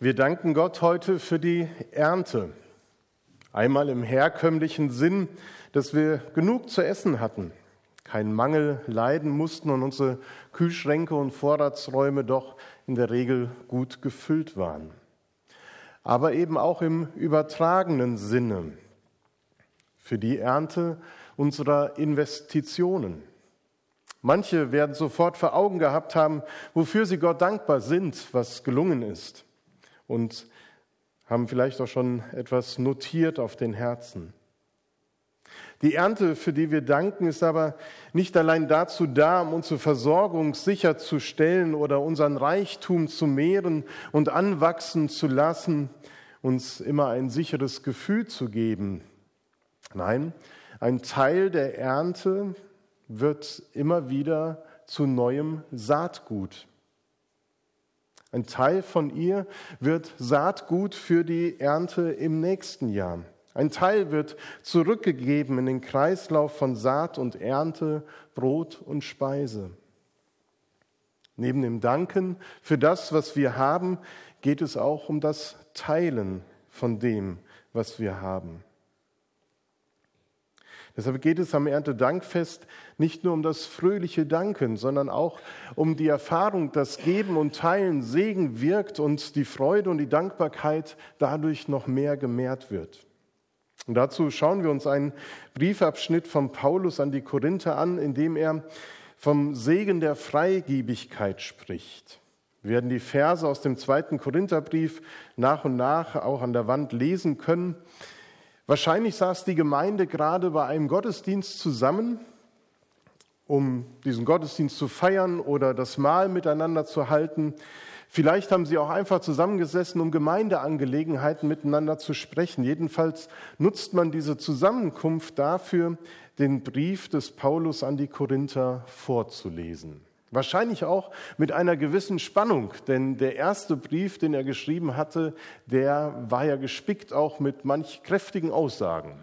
Wir danken Gott heute für die Ernte. Einmal im herkömmlichen Sinn, dass wir genug zu essen hatten, keinen Mangel leiden mussten und unsere Kühlschränke und Vorratsräume doch in der Regel gut gefüllt waren. Aber eben auch im übertragenen Sinne für die Ernte unserer Investitionen. Manche werden sofort vor Augen gehabt haben, wofür sie Gott dankbar sind, was gelungen ist und haben vielleicht auch schon etwas notiert auf den Herzen. Die Ernte, für die wir danken, ist aber nicht allein dazu da, um unsere Versorgung sicherzustellen oder unseren Reichtum zu mehren und anwachsen zu lassen, uns immer ein sicheres Gefühl zu geben. Nein, ein Teil der Ernte wird immer wieder zu neuem Saatgut. Ein Teil von ihr wird Saatgut für die Ernte im nächsten Jahr. Ein Teil wird zurückgegeben in den Kreislauf von Saat und Ernte, Brot und Speise. Neben dem Danken für das, was wir haben, geht es auch um das Teilen von dem, was wir haben. Deshalb geht es am Erntedankfest nicht nur um das fröhliche Danken, sondern auch um die Erfahrung, dass Geben und Teilen Segen wirkt und die Freude und die Dankbarkeit dadurch noch mehr gemehrt wird. Und dazu schauen wir uns einen Briefabschnitt von Paulus an die Korinther an, in dem er vom Segen der Freigiebigkeit spricht. Wir werden die Verse aus dem zweiten Korintherbrief nach und nach auch an der Wand lesen können. Wahrscheinlich saß die Gemeinde gerade bei einem Gottesdienst zusammen, um diesen Gottesdienst zu feiern oder das Mahl miteinander zu halten. Vielleicht haben sie auch einfach zusammengesessen, um Gemeindeangelegenheiten miteinander zu sprechen. Jedenfalls nutzt man diese Zusammenkunft dafür, den Brief des Paulus an die Korinther vorzulesen. Wahrscheinlich auch mit einer gewissen Spannung, denn der erste Brief, den er geschrieben hatte, der war ja gespickt auch mit manch kräftigen Aussagen,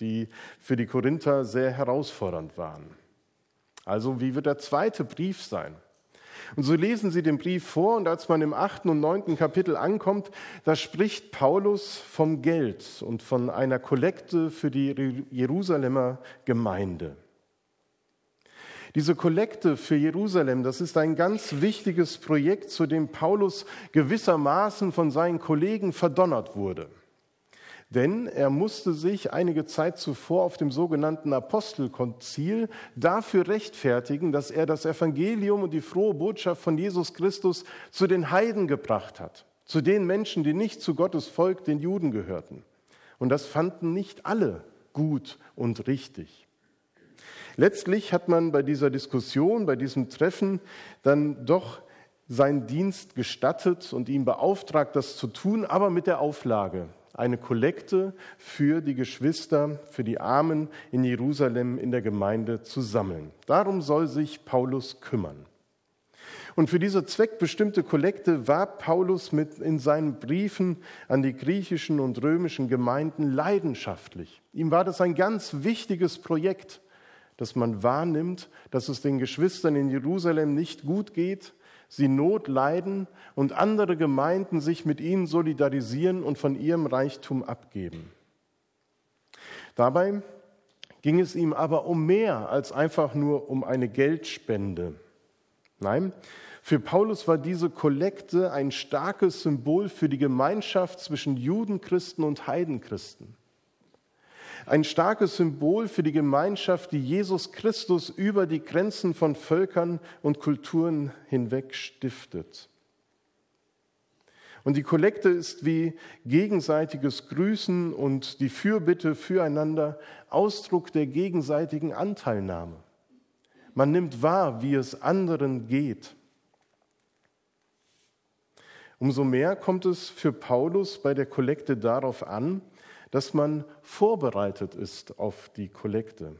die für die Korinther sehr herausfordernd waren. Also wie wird der zweite Brief sein? Und so lesen Sie den Brief vor und als man im achten und neunten Kapitel ankommt, da spricht Paulus vom Geld und von einer Kollekte für die Jerusalemer Gemeinde. Diese Kollekte für Jerusalem, das ist ein ganz wichtiges Projekt, zu dem Paulus gewissermaßen von seinen Kollegen verdonnert wurde. Denn er musste sich einige Zeit zuvor auf dem sogenannten Apostelkonzil dafür rechtfertigen, dass er das Evangelium und die frohe Botschaft von Jesus Christus zu den Heiden gebracht hat, zu den Menschen, die nicht zu Gottes Volk, den Juden gehörten. Und das fanden nicht alle gut und richtig. Letztlich hat man bei dieser Diskussion, bei diesem Treffen dann doch seinen Dienst gestattet und ihn beauftragt, das zu tun, aber mit der Auflage, eine Kollekte für die Geschwister, für die Armen in Jerusalem in der Gemeinde zu sammeln. Darum soll sich Paulus kümmern. Und für diese zweckbestimmte Kollekte war Paulus mit in seinen Briefen an die griechischen und römischen Gemeinden leidenschaftlich. Ihm war das ein ganz wichtiges Projekt dass man wahrnimmt, dass es den Geschwistern in Jerusalem nicht gut geht, sie Not leiden und andere Gemeinden sich mit ihnen solidarisieren und von ihrem Reichtum abgeben. Dabei ging es ihm aber um mehr als einfach nur um eine Geldspende. Nein, für Paulus war diese Kollekte ein starkes Symbol für die Gemeinschaft zwischen Judenchristen und Heidenchristen ein starkes Symbol für die Gemeinschaft, die Jesus Christus über die Grenzen von Völkern und Kulturen hinweg stiftet. Und die Kollekte ist wie gegenseitiges Grüßen und die Fürbitte füreinander Ausdruck der gegenseitigen Anteilnahme. Man nimmt wahr, wie es anderen geht. Umso mehr kommt es für Paulus bei der Kollekte darauf an, dass man vorbereitet ist auf die Kollekte.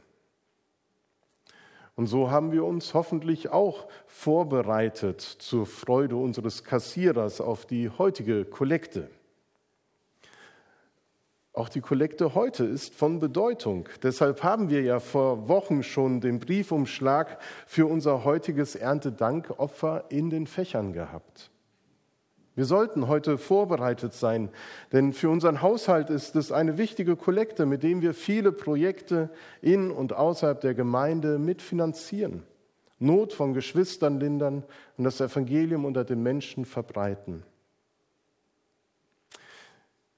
Und so haben wir uns hoffentlich auch vorbereitet zur Freude unseres Kassierers auf die heutige Kollekte. Auch die Kollekte heute ist von Bedeutung. Deshalb haben wir ja vor Wochen schon den Briefumschlag für unser heutiges Erntedankopfer in den Fächern gehabt. Wir sollten heute vorbereitet sein, denn für unseren Haushalt ist es eine wichtige Kollekte, mit dem wir viele Projekte in und außerhalb der Gemeinde mitfinanzieren, Not von Geschwistern lindern und das Evangelium unter den Menschen verbreiten.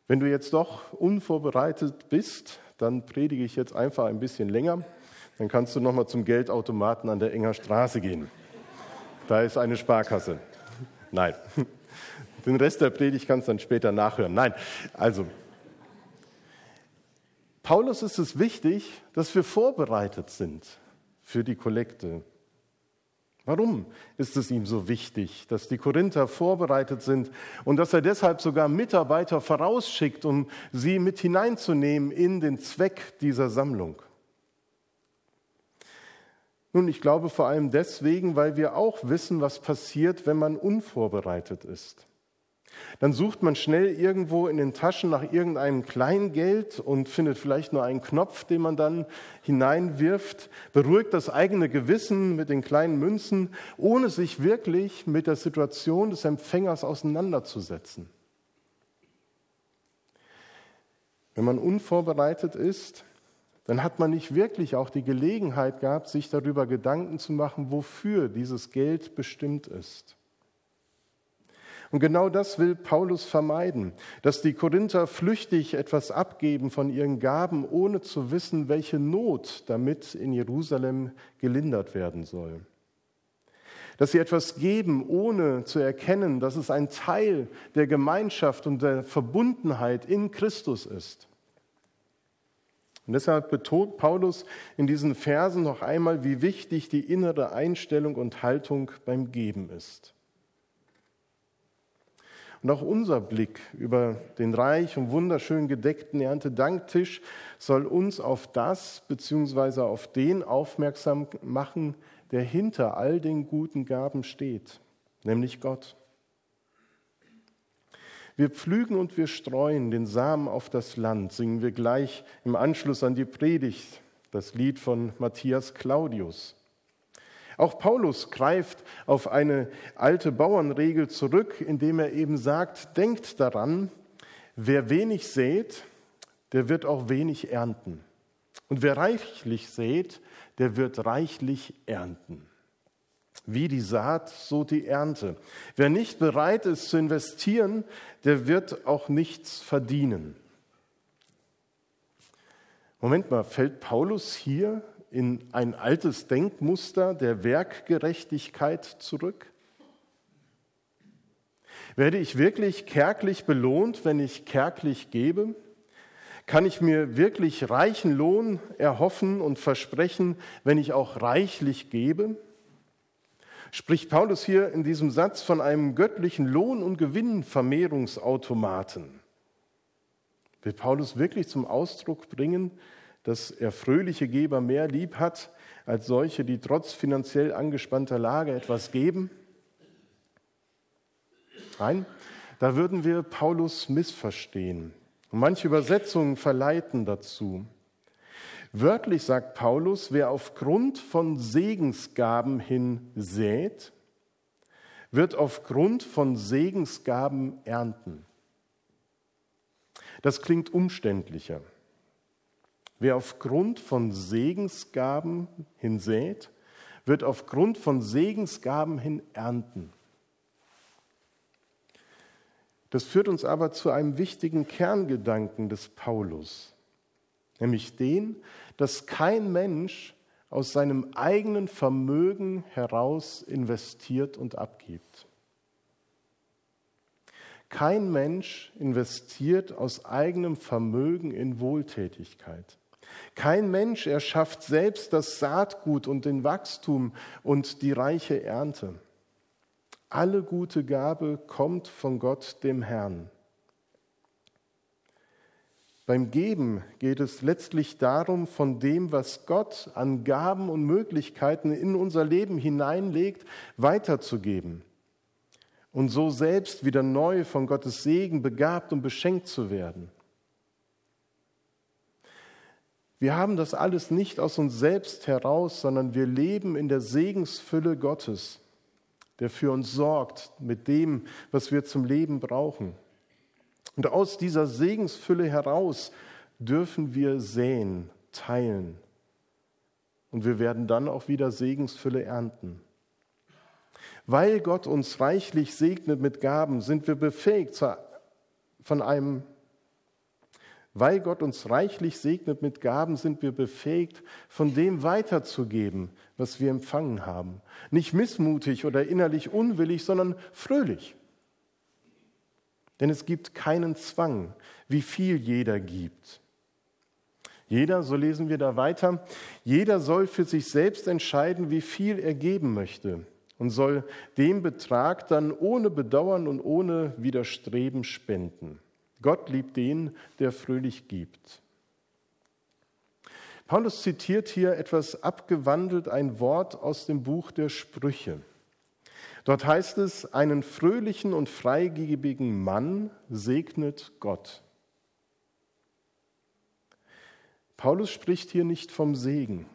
Wenn du jetzt doch unvorbereitet bist, dann predige ich jetzt einfach ein bisschen länger. Dann kannst du nochmal zum Geldautomaten an der Enger Straße gehen. Da ist eine Sparkasse. Nein. Den Rest der Predigt kannst du dann später nachhören. Nein, also Paulus ist es wichtig, dass wir vorbereitet sind für die Kollekte. Warum ist es ihm so wichtig, dass die Korinther vorbereitet sind und dass er deshalb sogar Mitarbeiter vorausschickt, um sie mit hineinzunehmen in den Zweck dieser Sammlung? Nun, ich glaube vor allem deswegen, weil wir auch wissen, was passiert, wenn man unvorbereitet ist. Dann sucht man schnell irgendwo in den Taschen nach irgendeinem Kleingeld und findet vielleicht nur einen Knopf, den man dann hineinwirft, beruhigt das eigene Gewissen mit den kleinen Münzen, ohne sich wirklich mit der Situation des Empfängers auseinanderzusetzen. Wenn man unvorbereitet ist, dann hat man nicht wirklich auch die Gelegenheit gehabt, sich darüber Gedanken zu machen, wofür dieses Geld bestimmt ist. Und genau das will Paulus vermeiden, dass die Korinther flüchtig etwas abgeben von ihren Gaben, ohne zu wissen, welche Not damit in Jerusalem gelindert werden soll. Dass sie etwas geben, ohne zu erkennen, dass es ein Teil der Gemeinschaft und der Verbundenheit in Christus ist. Und deshalb betont Paulus in diesen Versen noch einmal, wie wichtig die innere Einstellung und Haltung beim Geben ist. Und auch unser Blick über den reich und wunderschön gedeckten Erntedanktisch soll uns auf das bzw. auf den aufmerksam machen, der hinter all den guten Gaben steht, nämlich Gott. Wir pflügen und wir streuen den Samen auf das Land, singen wir gleich im Anschluss an die Predigt, das Lied von Matthias Claudius. Auch Paulus greift auf eine alte Bauernregel zurück, indem er eben sagt, denkt daran, wer wenig sät, der wird auch wenig ernten. Und wer reichlich sät, der wird reichlich ernten. Wie die Saat, so die Ernte. Wer nicht bereit ist zu investieren, der wird auch nichts verdienen. Moment mal, fällt Paulus hier in ein altes Denkmuster der Werkgerechtigkeit zurück? Werde ich wirklich kärglich belohnt, wenn ich kärglich gebe? Kann ich mir wirklich reichen Lohn erhoffen und versprechen, wenn ich auch reichlich gebe? Spricht Paulus hier in diesem Satz von einem göttlichen Lohn- und Gewinnvermehrungsautomaten? Will Paulus wirklich zum Ausdruck bringen, dass er fröhliche Geber mehr lieb hat als solche, die trotz finanziell angespannter Lage etwas geben? Nein, da würden wir Paulus missverstehen. Und manche Übersetzungen verleiten dazu. Wörtlich sagt Paulus, wer aufgrund von Segensgaben hin sät, wird aufgrund von Segensgaben ernten. Das klingt umständlicher. Wer aufgrund von Segensgaben hinsät, wird aufgrund von Segensgaben hin ernten. Das führt uns aber zu einem wichtigen Kerngedanken des Paulus, nämlich den, dass kein Mensch aus seinem eigenen Vermögen heraus investiert und abgibt. Kein Mensch investiert aus eigenem Vermögen in Wohltätigkeit. Kein Mensch erschafft selbst das Saatgut und den Wachstum und die reiche Ernte. Alle gute Gabe kommt von Gott, dem Herrn. Beim Geben geht es letztlich darum, von dem, was Gott an Gaben und Möglichkeiten in unser Leben hineinlegt, weiterzugeben und so selbst wieder neu von Gottes Segen begabt und beschenkt zu werden. Wir haben das alles nicht aus uns selbst heraus, sondern wir leben in der Segensfülle Gottes. der für uns sorgt mit dem, was wir zum Leben brauchen. Und aus dieser Segensfülle heraus dürfen wir säen, teilen. Und wir werden dann auch wieder Segensfülle ernten. Weil Gott uns reichlich segnet mit Gaben, sind wir befähigt, von einem weil Gott uns reichlich segnet mit Gaben, sind wir befähigt, von dem weiterzugeben, was wir empfangen haben. Nicht missmutig oder innerlich unwillig, sondern fröhlich. Denn es gibt keinen Zwang, wie viel jeder gibt. Jeder, so lesen wir da weiter, jeder soll für sich selbst entscheiden, wie viel er geben möchte und soll den Betrag dann ohne Bedauern und ohne Widerstreben spenden. Gott liebt den, der fröhlich gibt. Paulus zitiert hier etwas abgewandelt ein Wort aus dem Buch der Sprüche. Dort heißt es, einen fröhlichen und freigebigen Mann segnet Gott. Paulus spricht hier nicht vom Segen.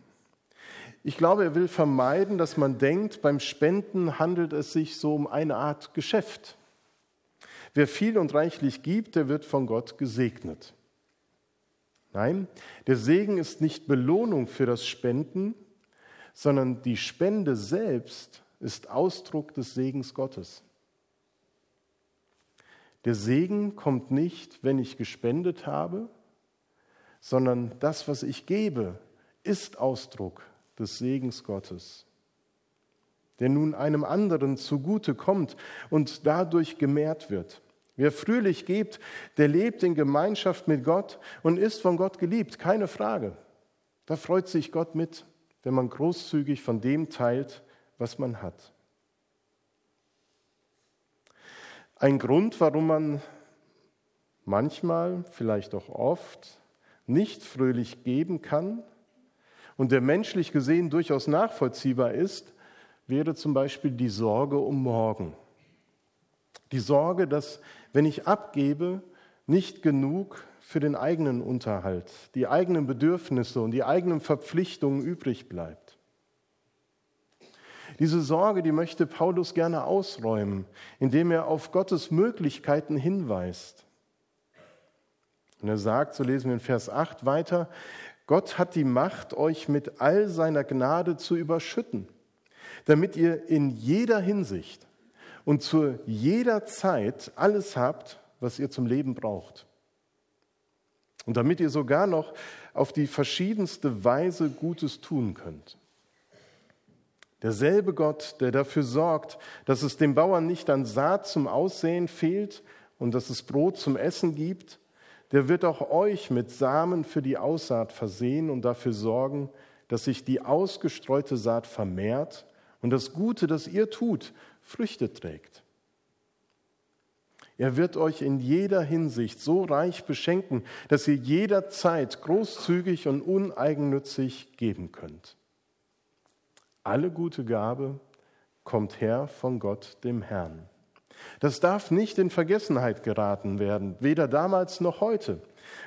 Ich glaube, er will vermeiden, dass man denkt, beim Spenden handelt es sich so um eine Art Geschäft. Wer viel und reichlich gibt, der wird von Gott gesegnet. Nein, der Segen ist nicht Belohnung für das Spenden, sondern die Spende selbst ist Ausdruck des Segens Gottes. Der Segen kommt nicht, wenn ich gespendet habe, sondern das, was ich gebe, ist Ausdruck des Segens Gottes, der nun einem anderen zugute kommt und dadurch gemehrt wird. Wer fröhlich gibt, der lebt in Gemeinschaft mit Gott und ist von Gott geliebt, keine Frage. Da freut sich Gott mit, wenn man großzügig von dem teilt, was man hat. Ein Grund, warum man manchmal, vielleicht auch oft, nicht fröhlich geben kann und der menschlich gesehen durchaus nachvollziehbar ist, wäre zum Beispiel die Sorge um morgen. Die Sorge, dass wenn ich abgebe, nicht genug für den eigenen Unterhalt, die eigenen Bedürfnisse und die eigenen Verpflichtungen übrig bleibt. Diese Sorge, die möchte Paulus gerne ausräumen, indem er auf Gottes Möglichkeiten hinweist. Und er sagt, so lesen wir in Vers 8 weiter, Gott hat die Macht, euch mit all seiner Gnade zu überschütten, damit ihr in jeder Hinsicht und zu jeder Zeit alles habt, was ihr zum Leben braucht. Und damit ihr sogar noch auf die verschiedenste Weise Gutes tun könnt. Derselbe Gott, der dafür sorgt, dass es dem Bauern nicht an Saat zum Aussehen fehlt und dass es Brot zum Essen gibt, der wird auch euch mit Samen für die Aussaat versehen und dafür sorgen, dass sich die ausgestreute Saat vermehrt und das Gute, das ihr tut, Früchte trägt. Er wird euch in jeder Hinsicht so reich beschenken, dass ihr jederzeit großzügig und uneigennützig geben könnt. Alle gute Gabe kommt her von Gott, dem Herrn. Das darf nicht in Vergessenheit geraten werden, weder damals noch heute.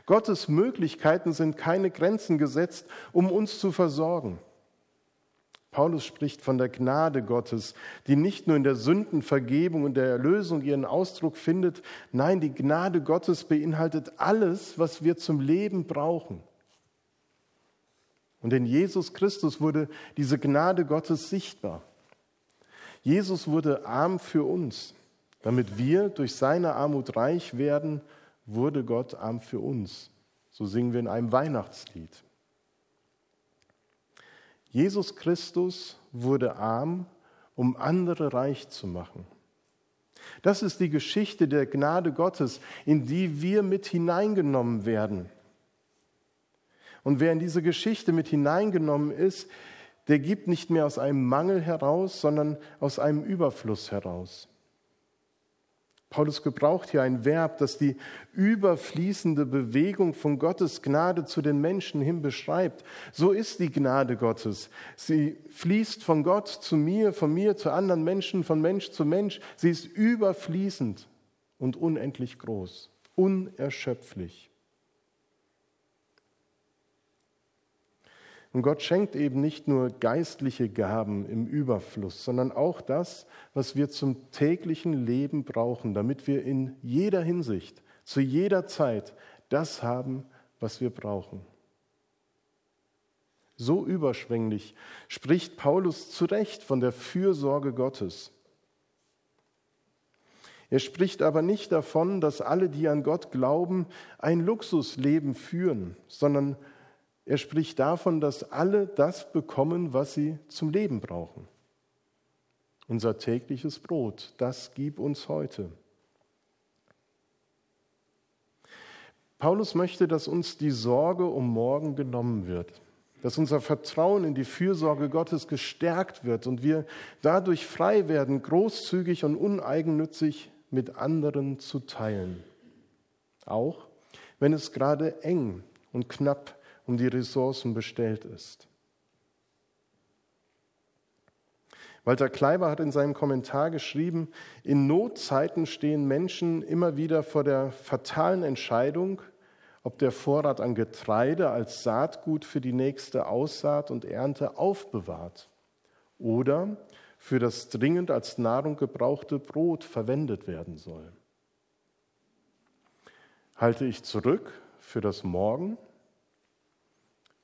Gottes Möglichkeiten sind keine Grenzen gesetzt, um uns zu versorgen. Paulus spricht von der Gnade Gottes, die nicht nur in der Sündenvergebung und der Erlösung ihren Ausdruck findet, nein, die Gnade Gottes beinhaltet alles, was wir zum Leben brauchen. Und in Jesus Christus wurde diese Gnade Gottes sichtbar. Jesus wurde arm für uns. Damit wir durch seine Armut reich werden, wurde Gott arm für uns. So singen wir in einem Weihnachtslied. Jesus Christus wurde arm, um andere reich zu machen. Das ist die Geschichte der Gnade Gottes, in die wir mit hineingenommen werden. Und wer in diese Geschichte mit hineingenommen ist, der gibt nicht mehr aus einem Mangel heraus, sondern aus einem Überfluss heraus. Paulus gebraucht hier ein Verb, das die überfließende Bewegung von Gottes Gnade zu den Menschen hin beschreibt. So ist die Gnade Gottes. Sie fließt von Gott zu mir, von mir zu anderen Menschen, von Mensch zu Mensch. Sie ist überfließend und unendlich groß, unerschöpflich. Und Gott schenkt eben nicht nur geistliche Gaben im Überfluss, sondern auch das, was wir zum täglichen Leben brauchen, damit wir in jeder Hinsicht, zu jeder Zeit das haben, was wir brauchen. So überschwänglich spricht Paulus zu Recht von der Fürsorge Gottes. Er spricht aber nicht davon, dass alle, die an Gott glauben, ein Luxusleben führen, sondern er spricht davon, dass alle das bekommen, was sie zum Leben brauchen. Unser tägliches Brot, das gib uns heute. Paulus möchte, dass uns die Sorge um morgen genommen wird, dass unser Vertrauen in die Fürsorge Gottes gestärkt wird und wir dadurch frei werden, großzügig und uneigennützig mit anderen zu teilen. Auch wenn es gerade eng und knapp um die Ressourcen bestellt ist. Walter Kleiber hat in seinem Kommentar geschrieben, in Notzeiten stehen Menschen immer wieder vor der fatalen Entscheidung, ob der Vorrat an Getreide als Saatgut für die nächste Aussaat und Ernte aufbewahrt oder für das dringend als Nahrung gebrauchte Brot verwendet werden soll. Halte ich zurück für das Morgen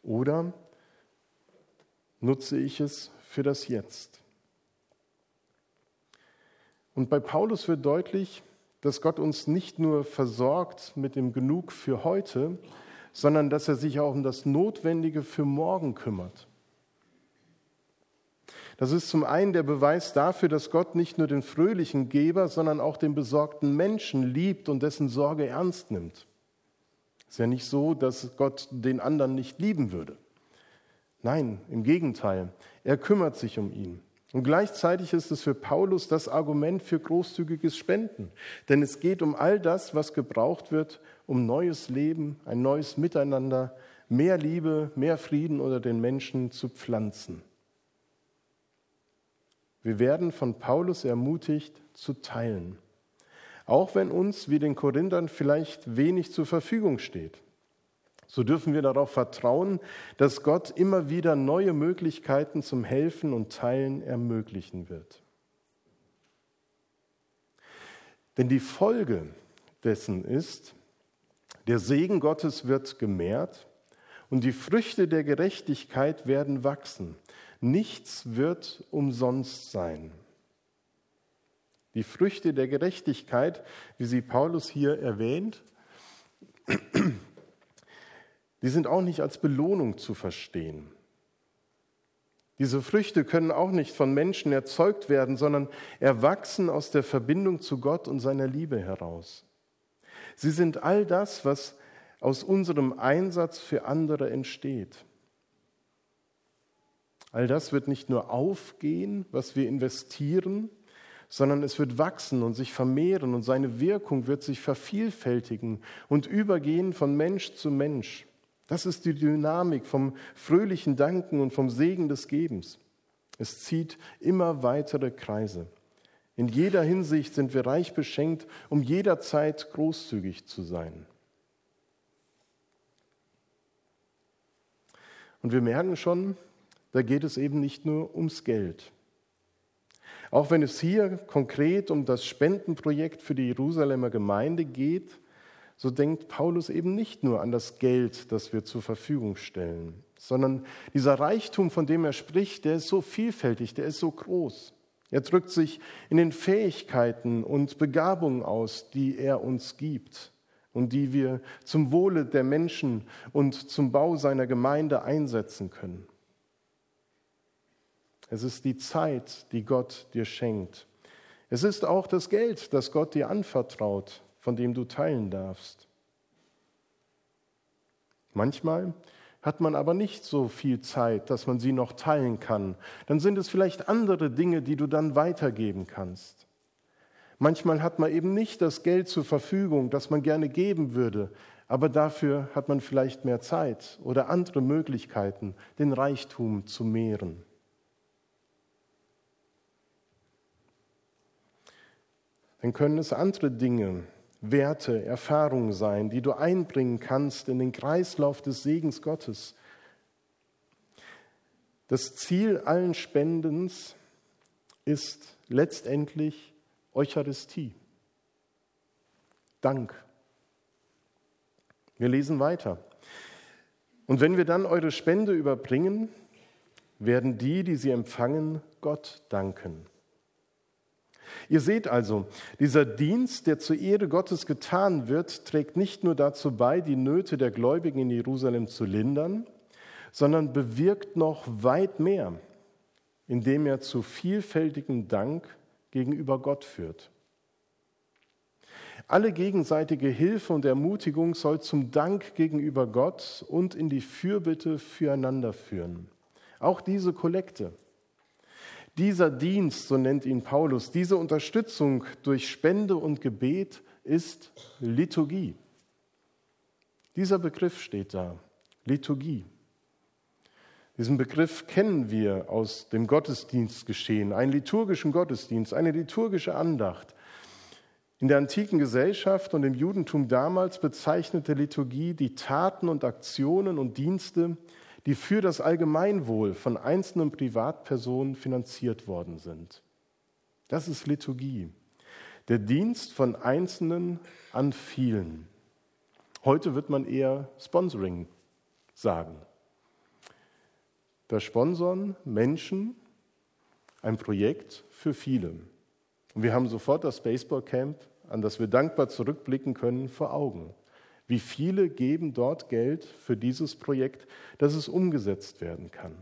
oder nutze ich es für das Jetzt? Und bei Paulus wird deutlich, dass Gott uns nicht nur versorgt mit dem Genug für heute, sondern dass er sich auch um das Notwendige für morgen kümmert. Das ist zum einen der Beweis dafür, dass Gott nicht nur den fröhlichen Geber, sondern auch den besorgten Menschen liebt und dessen Sorge ernst nimmt. Es ist ja nicht so, dass Gott den anderen nicht lieben würde. Nein, im Gegenteil, er kümmert sich um ihn. Und gleichzeitig ist es für Paulus das Argument für großzügiges Spenden. Denn es geht um all das, was gebraucht wird, um neues Leben, ein neues Miteinander, mehr Liebe, mehr Frieden unter den Menschen zu pflanzen. Wir werden von Paulus ermutigt zu teilen, auch wenn uns wie den Korinthern vielleicht wenig zur Verfügung steht. So dürfen wir darauf vertrauen, dass Gott immer wieder neue Möglichkeiten zum Helfen und Teilen ermöglichen wird. Denn die Folge dessen ist, der Segen Gottes wird gemehrt und die Früchte der Gerechtigkeit werden wachsen. Nichts wird umsonst sein. Die Früchte der Gerechtigkeit, wie sie Paulus hier erwähnt, die sind auch nicht als Belohnung zu verstehen. Diese Früchte können auch nicht von Menschen erzeugt werden, sondern erwachsen aus der Verbindung zu Gott und seiner Liebe heraus. Sie sind all das, was aus unserem Einsatz für andere entsteht. All das wird nicht nur aufgehen, was wir investieren, sondern es wird wachsen und sich vermehren und seine Wirkung wird sich vervielfältigen und übergehen von Mensch zu Mensch. Das ist die Dynamik vom fröhlichen Danken und vom Segen des Gebens. Es zieht immer weitere Kreise. In jeder Hinsicht sind wir reich beschenkt, um jederzeit großzügig zu sein. Und wir merken schon, da geht es eben nicht nur ums Geld. Auch wenn es hier konkret um das Spendenprojekt für die Jerusalemer Gemeinde geht, so denkt Paulus eben nicht nur an das Geld, das wir zur Verfügung stellen, sondern dieser Reichtum, von dem er spricht, der ist so vielfältig, der ist so groß. Er drückt sich in den Fähigkeiten und Begabungen aus, die er uns gibt und die wir zum Wohle der Menschen und zum Bau seiner Gemeinde einsetzen können. Es ist die Zeit, die Gott dir schenkt. Es ist auch das Geld, das Gott dir anvertraut, von dem du teilen darfst. Manchmal hat man aber nicht so viel Zeit, dass man sie noch teilen kann. Dann sind es vielleicht andere Dinge, die du dann weitergeben kannst. Manchmal hat man eben nicht das Geld zur Verfügung, das man gerne geben würde, aber dafür hat man vielleicht mehr Zeit oder andere Möglichkeiten, den Reichtum zu mehren. Dann können es andere Dinge, Werte, Erfahrungen sein, die du einbringen kannst in den Kreislauf des Segens Gottes. Das Ziel allen Spendens ist letztendlich Eucharistie. Dank. Wir lesen weiter. Und wenn wir dann eure Spende überbringen, werden die, die sie empfangen, Gott danken. Ihr seht also, dieser Dienst, der zur Ehre Gottes getan wird, trägt nicht nur dazu bei, die Nöte der Gläubigen in Jerusalem zu lindern, sondern bewirkt noch weit mehr, indem er zu vielfältigem Dank gegenüber Gott führt. Alle gegenseitige Hilfe und Ermutigung soll zum Dank gegenüber Gott und in die Fürbitte füreinander führen. Auch diese Kollekte. Dieser Dienst, so nennt ihn Paulus, diese Unterstützung durch Spende und Gebet ist Liturgie. Dieser Begriff steht da, Liturgie. Diesen Begriff kennen wir aus dem Gottesdienstgeschehen, einen liturgischen Gottesdienst, eine liturgische Andacht. In der antiken Gesellschaft und im Judentum damals bezeichnete Liturgie die Taten und Aktionen und Dienste, die für das Allgemeinwohl von einzelnen Privatpersonen finanziert worden sind. Das ist Liturgie. Der Dienst von Einzelnen an vielen. Heute wird man eher Sponsoring sagen. Da sponsern Menschen ein Projekt für viele. Und wir haben sofort das Baseballcamp, an das wir dankbar zurückblicken können, vor Augen. Wie viele geben dort Geld für dieses Projekt, dass es umgesetzt werden kann?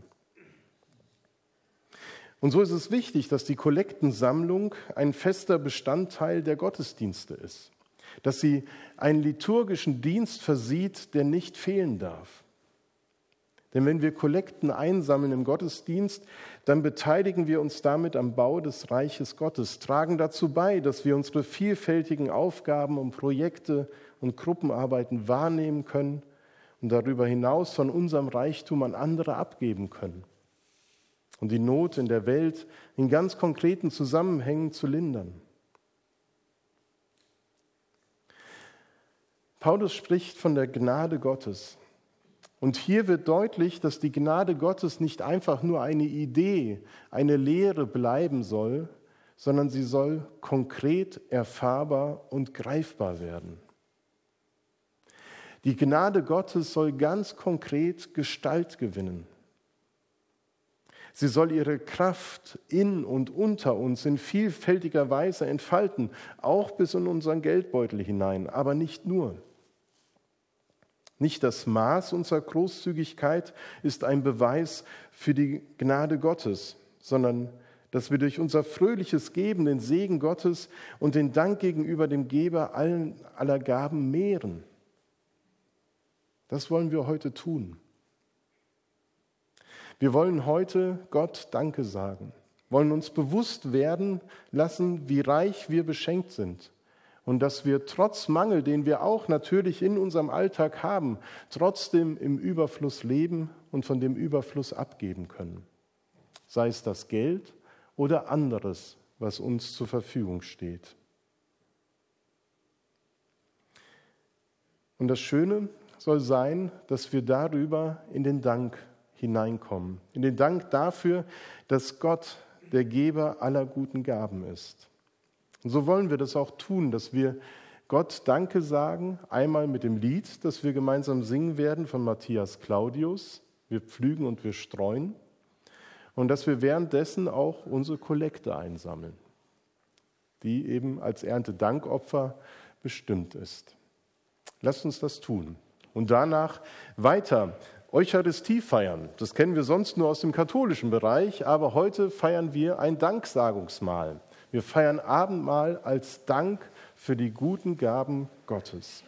Und so ist es wichtig, dass die Kollektensammlung ein fester Bestandteil der Gottesdienste ist, dass sie einen liturgischen Dienst versieht, der nicht fehlen darf. Denn wenn wir Kollekten einsammeln im Gottesdienst, dann beteiligen wir uns damit am Bau des Reiches Gottes, tragen dazu bei, dass wir unsere vielfältigen Aufgaben und Projekte und Gruppenarbeiten wahrnehmen können und darüber hinaus von unserem Reichtum an andere abgeben können und die Not in der Welt in ganz konkreten Zusammenhängen zu lindern. Paulus spricht von der Gnade Gottes. Und hier wird deutlich, dass die Gnade Gottes nicht einfach nur eine Idee, eine Lehre bleiben soll, sondern sie soll konkret erfahrbar und greifbar werden. Die Gnade Gottes soll ganz konkret Gestalt gewinnen. Sie soll ihre Kraft in und unter uns in vielfältiger Weise entfalten, auch bis in unseren Geldbeutel hinein, aber nicht nur. Nicht das Maß unserer Großzügigkeit ist ein Beweis für die Gnade Gottes, sondern dass wir durch unser fröhliches Geben den Segen Gottes und den Dank gegenüber dem Geber allen, aller Gaben mehren. Das wollen wir heute tun. Wir wollen heute Gott Danke sagen, wollen uns bewusst werden lassen, wie reich wir beschenkt sind und dass wir trotz Mangel, den wir auch natürlich in unserem Alltag haben, trotzdem im Überfluss leben und von dem Überfluss abgeben können. Sei es das Geld oder anderes, was uns zur Verfügung steht. Und das Schöne soll sein, dass wir darüber in den Dank hineinkommen. In den Dank dafür, dass Gott der Geber aller guten Gaben ist. Und so wollen wir das auch tun, dass wir Gott Danke sagen, einmal mit dem Lied, das wir gemeinsam singen werden von Matthias Claudius. Wir pflügen und wir streuen. Und dass wir währenddessen auch unsere Kollekte einsammeln, die eben als Erntedankopfer bestimmt ist. Lasst uns das tun und danach weiter Eucharistie feiern. Das kennen wir sonst nur aus dem katholischen Bereich, aber heute feiern wir ein Danksagungsmahl. Wir feiern Abendmahl als Dank für die guten Gaben Gottes.